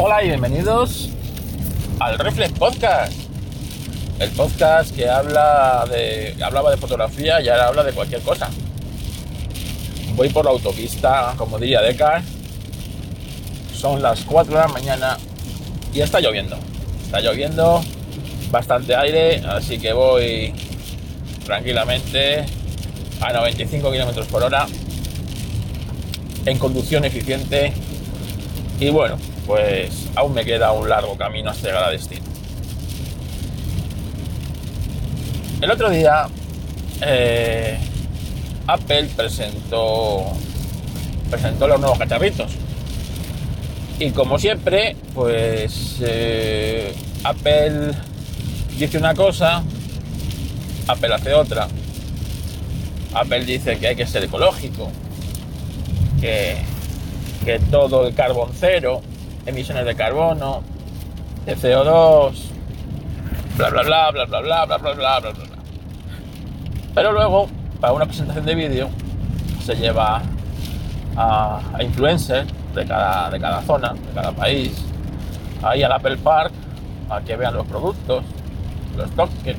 Hola y bienvenidos al Reflex Podcast. El podcast que habla de. hablaba de fotografía y ahora habla de cualquier cosa. Voy por la autopista, como diría Decar. Son las 4 de la mañana y está lloviendo. Está lloviendo, bastante aire, así que voy tranquilamente a 95 km por hora en conducción eficiente y bueno, pues aún me queda un largo camino hasta llegar a destino. El otro día eh, Apple presentó presentó los nuevos cacharritos y como siempre pues eh, Apple dice una cosa Apple hace otra Apple dice que hay que ser ecológico que que todo el carbón cero, emisiones de carbono, de CO2, bla bla bla bla bla bla bla bla bla bla bla. Pero luego, para una presentación de vídeo, se lleva a, influencers de cada, de cada zona, de cada país, ahí al Apple Park, a que vean los productos, los toques,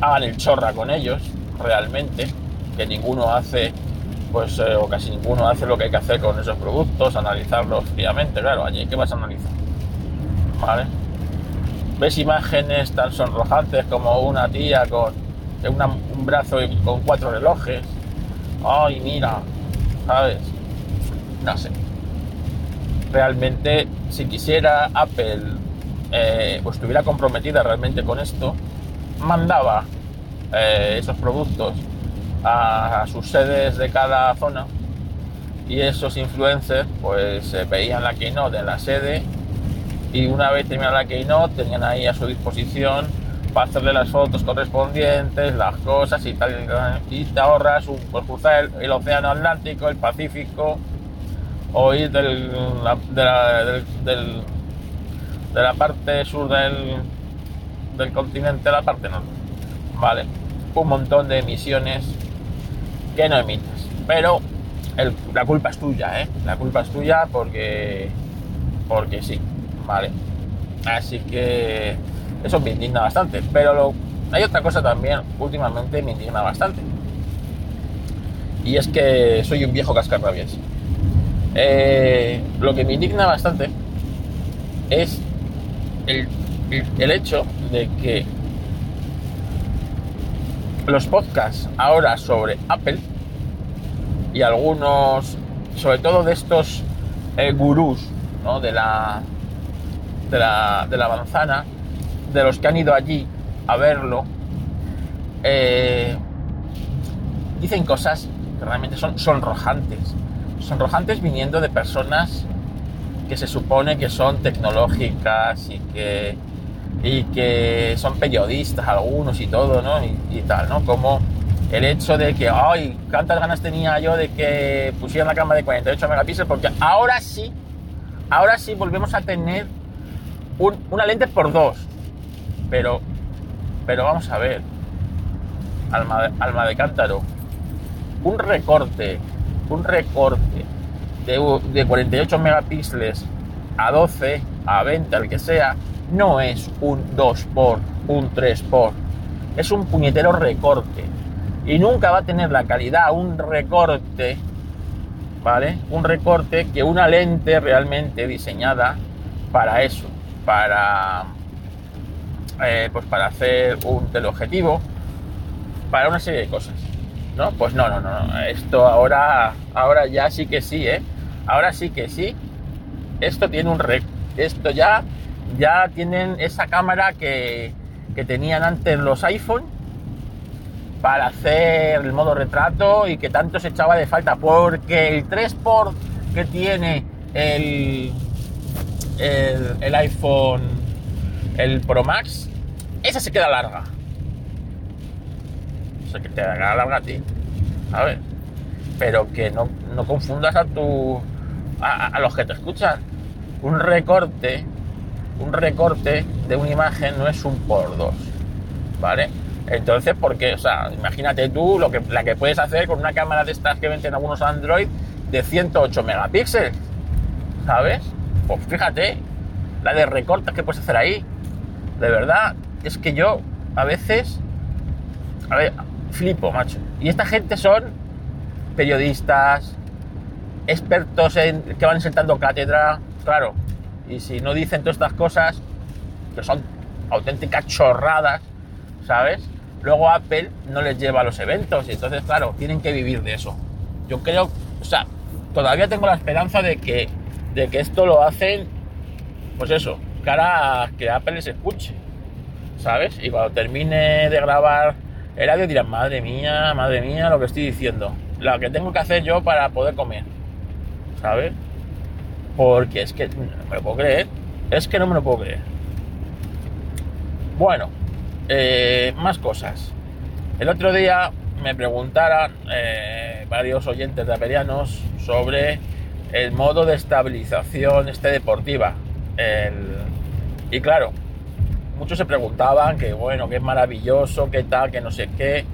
hagan el chorra con ellos, realmente, que ninguno hace pues eh, o casi ninguno hace lo que hay que hacer con esos productos, analizarlos fríamente, claro, allí ¿qué vas a analizar? ¿Vale? Ves imágenes tan sonrojantes como una tía con un brazo y con cuatro relojes. Ay, mira, ¿sabes? No sé. Realmente, si quisiera Apple o estuviera comprometida realmente con esto, mandaba eh, esos productos a, sus sedes de cada zona y esos influencers pues veían la keynote en la sede y una vez terminada la keynote tenían ahí a su disposición para hacerle las fotos correspondientes, las cosas y tal, y te ahorras un, pues, cruzar el, océano Atlántico, el Pacífico, o ir del, de, la, de la parte sur del, del continente a la parte norte. Vale, un montón de emisiones que no emites. Pero la culpa es tuya, ¿eh? La culpa es tuya porque, porque sí, ¿vale? Así que eso me indigna bastante. Pero hay otra cosa también, últimamente me indigna bastante. Y es que soy un viejo cascarrabias. Eh, lo que me indigna bastante es el, el hecho de que los podcasts ahora sobre Apple y algunos, sobre todo de estos eh, gurús de, la, de, la, de la manzana, de los que han ido allí a verlo, eh, dicen cosas que realmente son sonrojantes. Sonrojantes viniendo de personas que se supone que son tecnológicas y que y que son periodistas algunos y todo, ¿no? Y, tal, ¿no? Como el hecho de que, ay, cuántas ganas tenía yo de que pusieran la cámara de 48 megapíxeles, porque ahora sí, ahora sí volvemos a tener una lente por dos. Pero, pero vamos a ver, alma, alma de cántaro, un recorte, un recorte de, de 48 megapíxeles a 12, a 20, al que sea, no es un 2 por un 3 por es un puñetero recorte. Y nunca va a tener la calidad, un recorte, ¿vale? Un recorte que una lente realmente diseñada para eso, para, eh, pues para hacer un teleobjetivo, para una serie de cosas, ¿no? Pues no, no, no, esto ahora, ahora ya sí que sí, ¿eh? Ahora sí que sí, esto tiene un esto ya ya tienen esa cámara que, tenían antes los iPhone para hacer el modo retrato y que tanto se echaba de falta porque el 3 por que tiene el, el, iPhone el Pro Max esa se queda larga. Se queda larga a ti. A ver pero que no, confundas a tu a los que te escuchan. Un recorte un recorte de una imagen no es un por dos, ¿vale? Entonces, porque, o sea, imagínate tú lo que, la que puedes hacer con una cámara de estas que venden algunos Android de 108 megapíxeles, ¿sabes? Pues fíjate, la de recortes que puedes hacer ahí. De verdad, es que yo a veces, a ver, flipo, macho. Y esta gente son periodistas, expertos en que van sentando cátedra, claro. Y si no dicen todas estas cosas, que son auténticas chorradas, ¿sabes? Luego Apple no les lleva a los eventos y entonces, claro, tienen que vivir de eso. Yo creo, o sea, todavía tengo la esperanza de que, de que esto lo hacen, pues eso, cara a que Apple les escuche, ¿sabes? Y cuando termine de grabar el audio dirán, madre mía, madre mía, lo que estoy diciendo, lo que tengo que hacer yo para poder comer, ¿sabes? Porque es que no me lo puedo creer, es que no me lo puedo creer. Bueno, eh, más cosas. El otro día me preguntaron eh, varios oyentes de Aperianos sobre el modo de estabilización este deportiva. y claro, muchos se preguntaban que bueno, que es maravilloso, que tal, que no sé qué.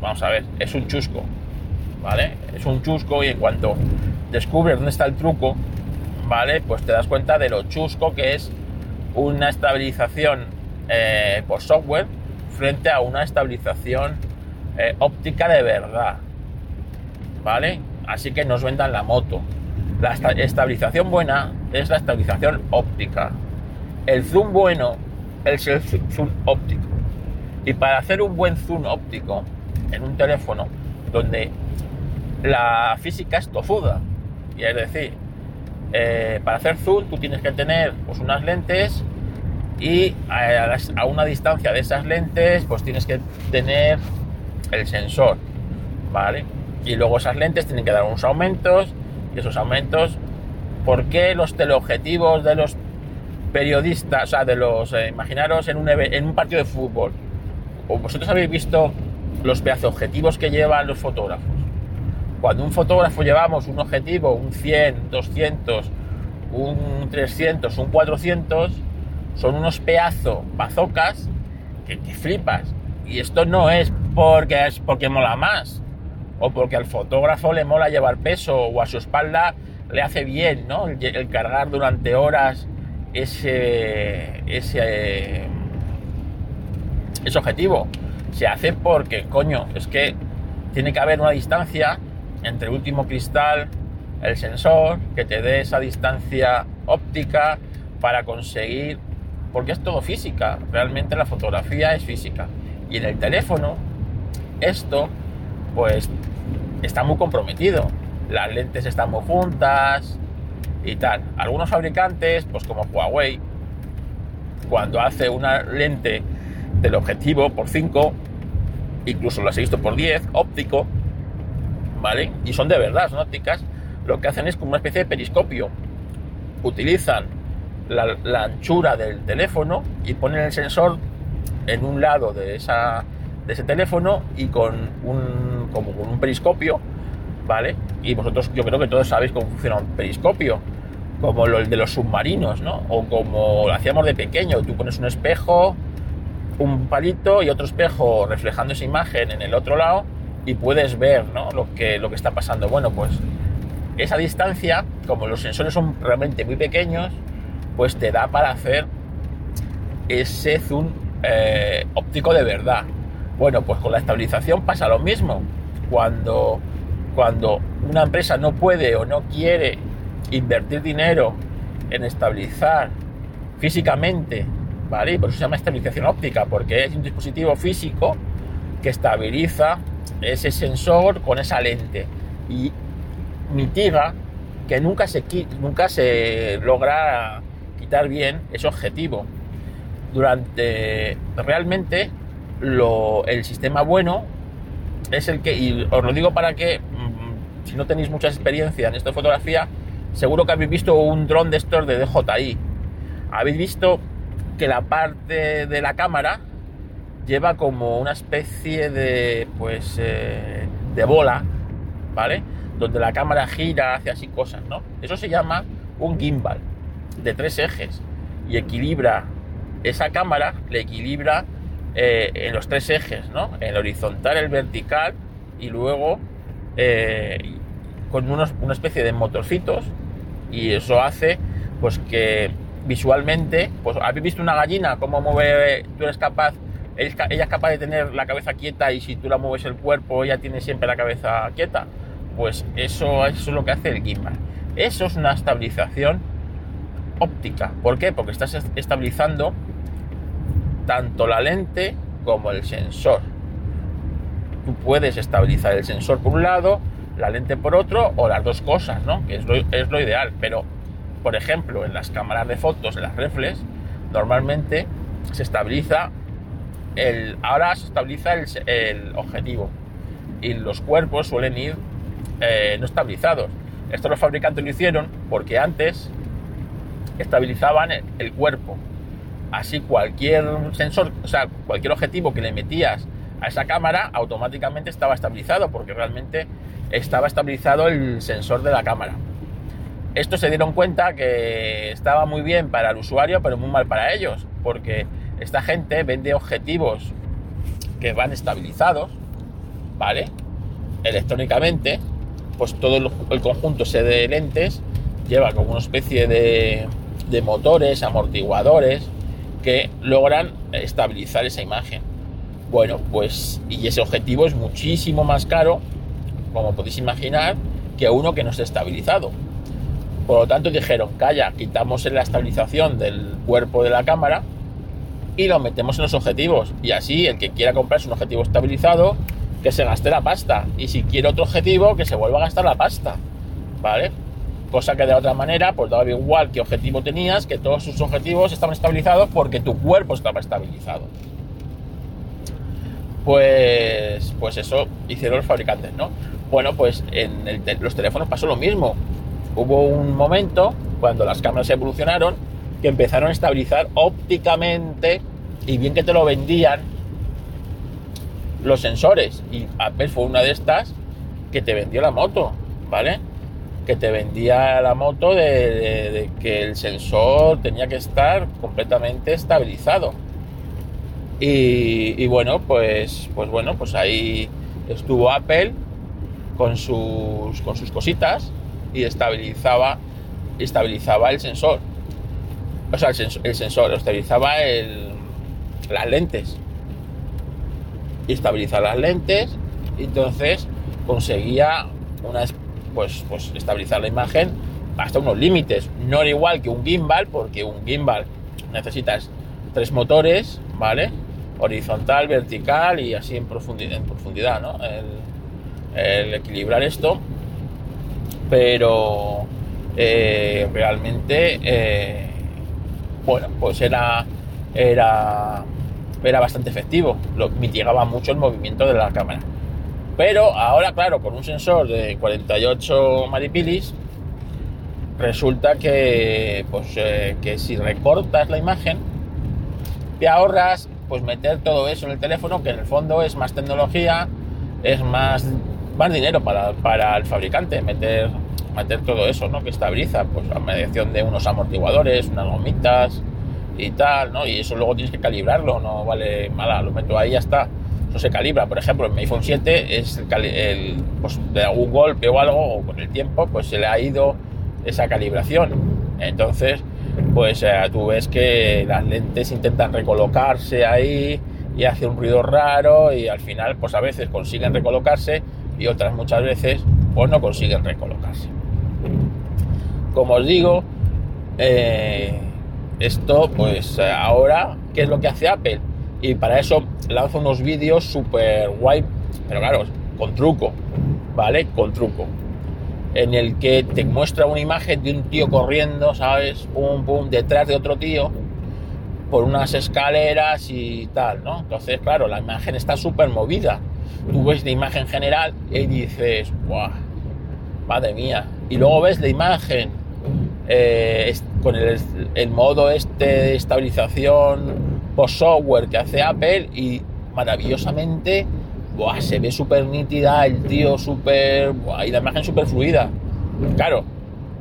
vamos a ver, es un chusco, ¿vale? Es un chusco y en cuanto descubres dónde está el truco, ¿vale? Pues te das cuenta de lo chusco que es una estabilización eh, por software frente a una estabilización eh, óptica de verdad. ¿Vale? Así que nos vendan la moto. La estabilización buena es la estabilización óptica. El zoom bueno es el zoom óptico. Y para hacer un buen zoom óptico en un teléfono donde la física es tozuda, y es decir, eh, para hacer zoom tú tienes que tener pues, unas lentes y a, una distancia de esas lentes pues tienes que tener el sensor, ¿vale? Y luego esas lentes tienen que dar unos aumentos y esos aumentos, ¿por qué los teleobjetivos de los periodistas, o sea, de los, eh, imaginaros en un, en un partido de fútbol, o vosotros habéis visto los objetivos que llevan los fotógrafos? Cuando un fotógrafo llevamos un objetivo, un 100, 200, un 300, un 400, son unos pedazos bazocas que te flipas. Y esto no es porque es porque mola más o porque al fotógrafo le mola llevar peso o a su espalda le hace bien, ¿no? El, cargar durante horas ese, ese, ese objetivo. Se hace porque, coño, es que tiene que haber una distancia entre el último cristal, el sensor, que te dé esa distancia óptica para conseguir porque es todo física, realmente la fotografía es física. Y en el teléfono, esto, pues, está muy comprometido. Las lentes están muy juntas y tal. Algunos fabricantes, pues como Huawei, cuando hace una lente del objetivo por 5, incluso las he visto por 10, óptico, Y son de verdad, son ópticas, lo que hacen es como una especie de periscopio. Utilizan la, anchura del teléfono y ponen el sensor en un lado de ese teléfono y con un, como con un periscopio, ¿vale? Y vosotros, yo creo que todos sabéis cómo funciona un periscopio, como el de los submarinos, ¿no? O como lo hacíamos de pequeño, tú pones un espejo, un palito y otro espejo reflejando esa imagen en el otro lado y puedes ver, ¿no? Lo que, lo que está pasando. Bueno, pues esa distancia, como los sensores son realmente muy pequeños, pues te da para hacer ese zoom eh, óptico de verdad. Bueno, pues con la estabilización pasa lo mismo. Cuando, cuando una empresa no puede o no quiere invertir dinero en estabilizar físicamente, ¿vale? por eso se llama estabilización óptica, porque es un dispositivo físico que estabiliza ese sensor con esa lente y mitiga que nunca se, nunca se logra bien ese objetivo. Durante realmente el sistema bueno es el que, y os lo digo para que, mm, si no tenéis mucha experiencia en esta fotografía, seguro que habéis visto un dron de estos de DJI. Habéis visto que la parte de la cámara lleva como una especie de, pues, eh, de bola, ¿vale? Donde la cámara gira, hace así cosas, ¿no? Eso se llama un gimbal de tres ejes y equilibra esa cámara, le equilibra eh, en los tres ejes, ¿no? El horizontal, el vertical y luego eh, con unos, una especie de motorcitos y eso hace pues que visualmente, pues habéis visto una gallina, cómo mueve, tú eres capaz, ella es capaz de tener la cabeza quieta y si tú la mueves el cuerpo, ella tiene siempre la cabeza quieta. Pues eso, es lo que hace el gimbal. Eso es una estabilización óptica. ¿Por qué? Porque estás estabilizando tanto la lente como el sensor. Tú puedes estabilizar el sensor por un lado, la lente por otro o las dos cosas, ¿no? Que es lo, es lo ideal. Pero, por ejemplo, en las cámaras de fotos, en las reflex, normalmente se estabiliza el, ahora se estabiliza el, objetivo y los cuerpos suelen ir eh, no estabilizados. Esto los fabricantes lo hicieron porque antes estabilizaban el, cuerpo. Así cualquier sensor, o sea, cualquier objetivo que le metías a esa cámara automáticamente estaba estabilizado porque realmente estaba estabilizado el sensor de la cámara. Esto se dieron cuenta que estaba muy bien para el usuario, pero muy mal para ellos, porque esta gente vende objetivos que van estabilizados, ¿vale? Electrónicamente, pues todo el, conjunto ese de lentes lleva como una especie de, de motores, amortiguadores, que logran estabilizar esa imagen. Bueno, pues, y ese objetivo es muchísimo más caro, como podéis imaginar, que uno que no esté estabilizado. Por lo tanto, dijeron, calla, quitamos la estabilización del cuerpo de la cámara y lo metemos en los objetivos. Y así el que quiera comprarse un objetivo estabilizado, que se gaste la pasta. Y si quiere otro objetivo, que se vuelva a gastar la pasta. ¿Vale? Cosa que de otra manera, pues daba igual qué objetivo tenías, que todos sus objetivos estaban estabilizados porque tu cuerpo estaba estabilizado. Pues, pues eso hicieron los fabricantes, ¿no? Bueno, pues en los teléfonos pasó lo mismo. Hubo un momento cuando las cámaras evolucionaron que empezaron a estabilizar ópticamente y bien que te lo vendían los sensores. Y Apple fue una de estas que te vendió la moto, ¿vale? Que te vendía la moto de, que el sensor tenía que estar completamente estabilizado. Y, bueno, pues, pues bueno, pues ahí estuvo Apple con sus, con sus cositas y estabilizaba, estabilizaba el sensor el sensor, estabilizaba el, las lentes. Y estabilizar las lentes, entonces conseguía unas, pues, pues estabilizar la imagen hasta unos límites. No era igual que un gimbal, porque un gimbal necesitas tres motores, ¿vale? Horizontal, vertical y así en profundidad, en profundidad. El, equilibrar esto. Pero eh, realmente eh, bueno, pues era, era, era bastante efectivo, lo, mitigaba mucho el movimiento de la cámara. Pero ahora, claro, con un sensor de 48 maripilis, resulta que, pues, eh, que si recortas la imagen, te ahorras pues meter todo eso en el teléfono, que en el fondo es más tecnología, es más, más dinero para, para el fabricante, meter meter todo eso, ¿no? Que estabiliza, pues a mediación de unos amortiguadores, unas gomitas y tal, ¿no? Y eso luego tienes que calibrarlo, no vale mala, lo meto ahí y ya está. Eso se calibra, por ejemplo, en mi iPhone 7 es el, pues de algún golpe o algo, o con el tiempo, pues se le ha ido esa calibración. Entonces, pues eh, tú ves que las lentes intentan recolocarse ahí y hace un ruido raro y al final, pues a veces consiguen recolocarse y otras muchas veces, pues no consiguen recolocarse. Como os digo, eh, esto pues ahora, ¿qué es lo que hace Apple? Y para eso lanza unos vídeos súper guay, pero claro, con truco, ¿vale? Con truco. En el que te muestra una imagen de un tío corriendo, ¿sabes? Pum, pum, detrás de otro tío, por unas escaleras y tal, ¿no? Entonces, claro, la imagen está súper movida. Tú ves la imagen general y dices, ¡guau! Madre mía. Y luego ves la imagen eh, con el, modo este de estabilización post software que hace Apple y maravillosamente se ve súper nítida, el tío súper... y la imagen súper fluida. Claro,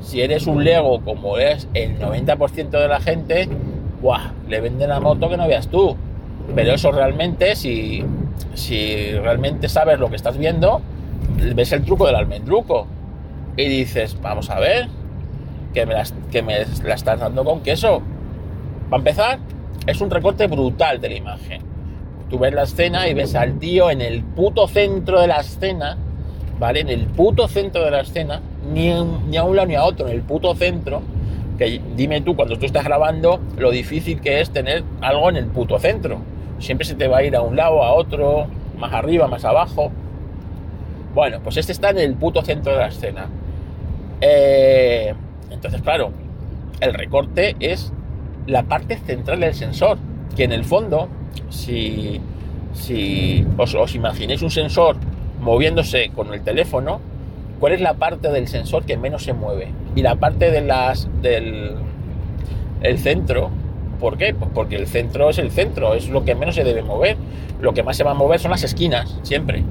si eres un Lego como es el 90% de la gente, le venden la moto que no veas tú. Pero eso realmente, si, si realmente sabes lo que estás viendo, ves el truco del almendruco. Y dices, vamos a ver, que me, las, que me la estás dando con queso. Para empezar, es un recorte brutal de la imagen. Tú ves la escena y ves al tío en el puto centro de la escena, ¿vale? En el puto centro de la escena, ni, ni a un lado ni a otro, en el puto centro. Que dime tú, cuando tú estás grabando, lo difícil que es tener algo en el puto centro. Siempre se te va a ir a un lado, a otro, más arriba, más abajo. Bueno, pues este está en el puto centro de la escena. Eh, entonces, claro, el recorte es la parte central del sensor, que en el fondo, si, si os, imaginéis un sensor moviéndose con el teléfono, ¿cuál es la parte del sensor que menos se mueve? Y la parte de las, del el centro, ¿por qué? Pues porque el centro es el centro, es lo que menos se debe mover. Lo que más se va a mover son las esquinas, siempre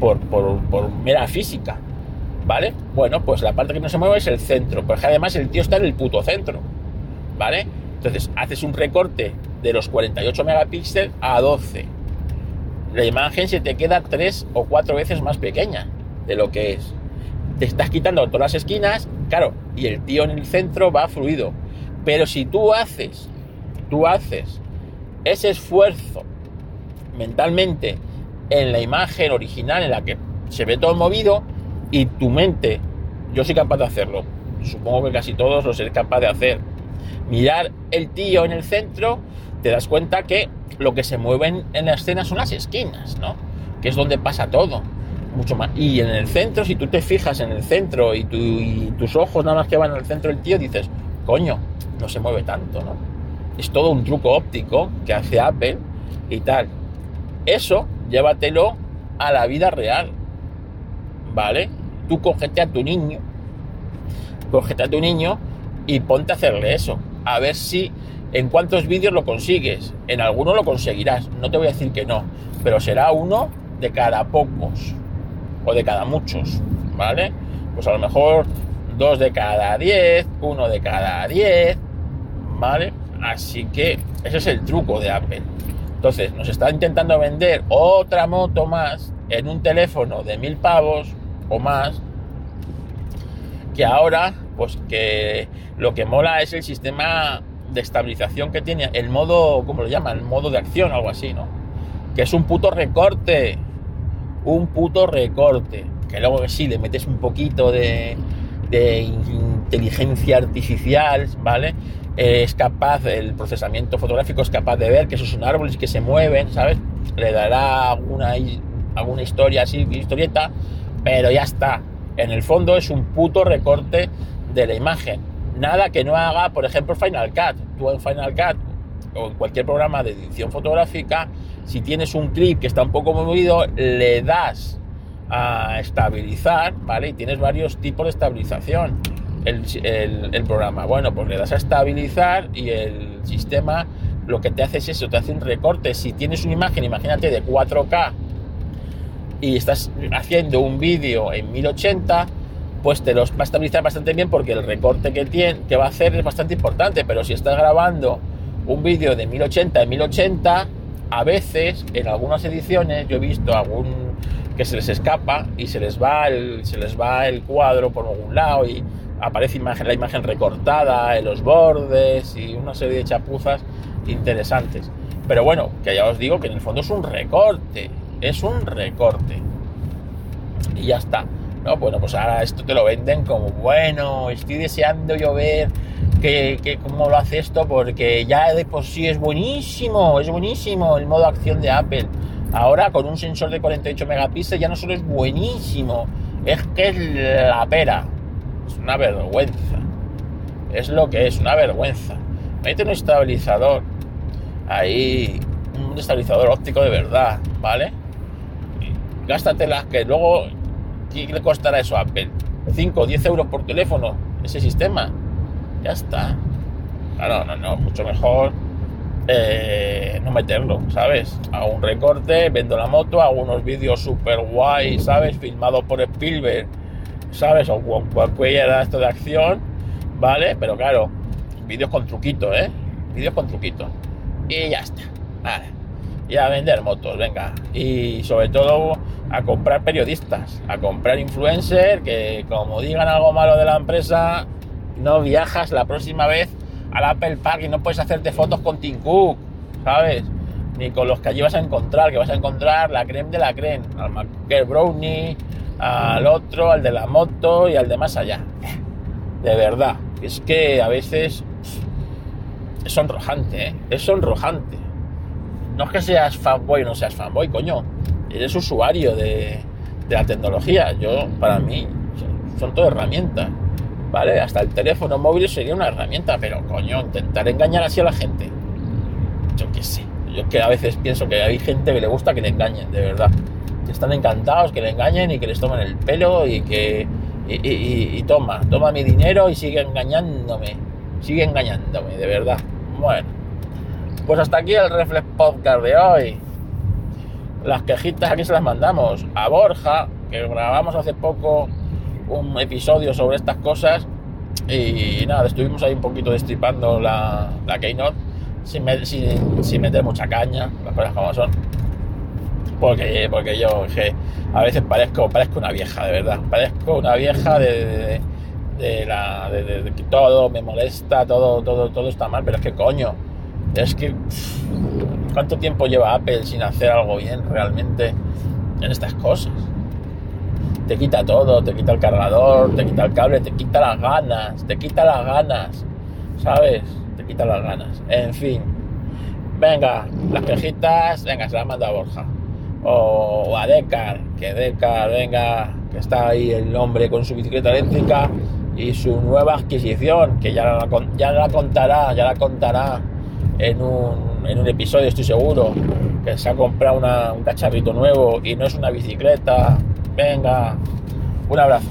por, por, mera física, ¿vale? Bueno, pues la parte que no se mueve es el centro, porque además el tío está en el puto centro, ¿vale? Entonces haces un recorte de los 48 megapíxeles a 12. La imagen se te queda tres o cuatro veces más pequeña de lo que es. Te estás quitando todas las esquinas, claro, y el tío en el centro va fluido. Pero si tú haces, tú haces ese esfuerzo mentalmente en la imagen original en la que se ve todo movido y tu mente, yo soy capaz de hacerlo, supongo que casi todos lo seré capaz de hacer. Mirar el tío en el centro, te das cuenta que lo que se mueven en la escena son las esquinas, ¿no? Que es donde pasa todo. Mucho más. Y en el centro, si tú te fijas en el centro y, y tus ojos nada más que van al centro del tío, dices, coño, no se mueve tanto, ¿no? Es todo un truco óptico que hace Apple y tal. Eso llévatelo a la vida real. ¿Vale? Tú cógete a tu niño, cógete a tu niño y ponte a hacerle eso. A ver si en cuántos vídeos lo consigues. En alguno lo conseguirás. No te voy a decir que no, pero será uno de cada pocos o de cada muchos. ¿Vale? Pues a lo mejor dos de cada diez, uno de cada diez. ¿Vale? Así que ese es el truco de Apple. Entonces, nos está intentando vender otra moto más en un teléfono de mil pavos o más, que ahora, pues que lo que mola es el sistema de estabilización que tiene, el modo, ¿cómo lo llaman? El modo de acción, algo así, ¿no? Que es un puto recorte, un puto recorte, que luego sí le metes un poquito de, de inteligencia artificial, ¿vale? es capaz, el procesamiento fotográfico es capaz de ver que esos son árboles que se mueven, ¿sabes? Le dará alguna, alguna historia así, historieta, pero ya está. En el fondo es un puto recorte de la imagen. Nada que no haga, por ejemplo, Final Cut. Tú en Final Cut o en cualquier programa de edición fotográfica, si tienes un clip que está un poco movido, le das a estabilizar, ¿vale? Y tienes varios tipos de estabilización el, programa. Bueno, pues le das a estabilizar y el sistema lo que te hace es eso, te hace un recorte. Si tienes una imagen, imagínate de 4K y estás haciendo un vídeo en 1080, pues te los va a estabilizar bastante bien porque el recorte que, tiene, que va a hacer es bastante importante. Pero si estás grabando un vídeo de 1080 en 1080, a veces en algunas ediciones yo he visto algún que se les escapa y se les va el, se les va el cuadro por algún lado y aparece la imagen recortada en los bordes y una serie de chapuzas interesantes. Pero bueno, que ya os digo que en el fondo es un recorte, es un recorte. Y ya está. No, bueno, pues ahora esto te lo venden como, bueno, estoy deseando yo ver que, que cómo lo hace esto, porque ya de por sí es buenísimo, es buenísimo el modo acción de Apple. Ahora con un sensor de 48 megapíxeles ya no solo es buenísimo, es que es la pera. Es una vergüenza. Es lo que es, una vergüenza. Mete un estabilizador. Ahí, un estabilizador óptico de verdad, ¿vale? Gástatelas que luego, ¿qué le costará eso a Apple? 5 o 10 euros por teléfono, ese sistema. Ya está. Claro, no, no, mucho mejor eh, no meterlo, ¿sabes? Hago un recorte, vendo la moto, hago unos vídeos super guay, ¿sabes? Filmados por Spielberg ¿sabes? O cualquier esto de acción, ¿vale? Pero claro, vídeos con truquitos, ¿eh? Vídeos con truquitos. Y ya está. Vale. Y a vender motos, venga. Y sobre todo a comprar periodistas, a comprar influencers que como digan algo malo de la empresa, no viajas la próxima vez al Apple Park y no puedes hacerte fotos con Tim Cook, ¿sabes? Ni con los que allí vas a encontrar, que vas a encontrar la creme de la creme, al McGill Brownie, al otro, al de la moto y al de más allá. De verdad, es que a veces es sonrojante, ¿eh? Es sonrojante. No es que seas fanboy no seas fanboy, coño. Eres usuario de, de la tecnología. Yo, para mí, son todo herramientas. ¿Vale? Hasta el teléfono móvil sería una herramienta, pero coño, intentar engañar así a la gente. Yo qué sé. Yo que a veces pienso que hay gente que le gusta que le engañen, de verdad. Que están encantados que le engañen y que les tomen el pelo y que. Y, toma, toma mi dinero y sigue engañándome. Sigue engañándome, de verdad. Bueno. Pues hasta aquí el Reflex Podcast de hoy. Las quejitas aquí se las mandamos a Borja, que grabamos hace poco un episodio sobre estas cosas y nada, estuvimos ahí un poquito destripando la, la Keynote sin, sin, meter mucha caña, las cosas como son. Porque, porque yo a veces parezco, parezco una vieja, de verdad. Parezco una vieja de, de, la, de, que todo me molesta, todo, todo, todo está mal, pero es que coño, es que ¿cuánto tiempo lleva Apple sin hacer algo bien realmente en estas cosas? te quita todo, te quita el cargador, te quita el cable, te quita las ganas, te quita las ganas, ¿sabes? Te quita las ganas. En fin, venga, las quejitas, venga, se las manda Borja. O, a Decar, que Decar, venga, que está ahí el hombre con su bicicleta eléctrica y su nueva adquisición, que ya la, ya la contará, ya la contará en un, en un episodio, estoy seguro, que se ha comprado un cacharrito nuevo y no es una bicicleta, Venga, un abrazo.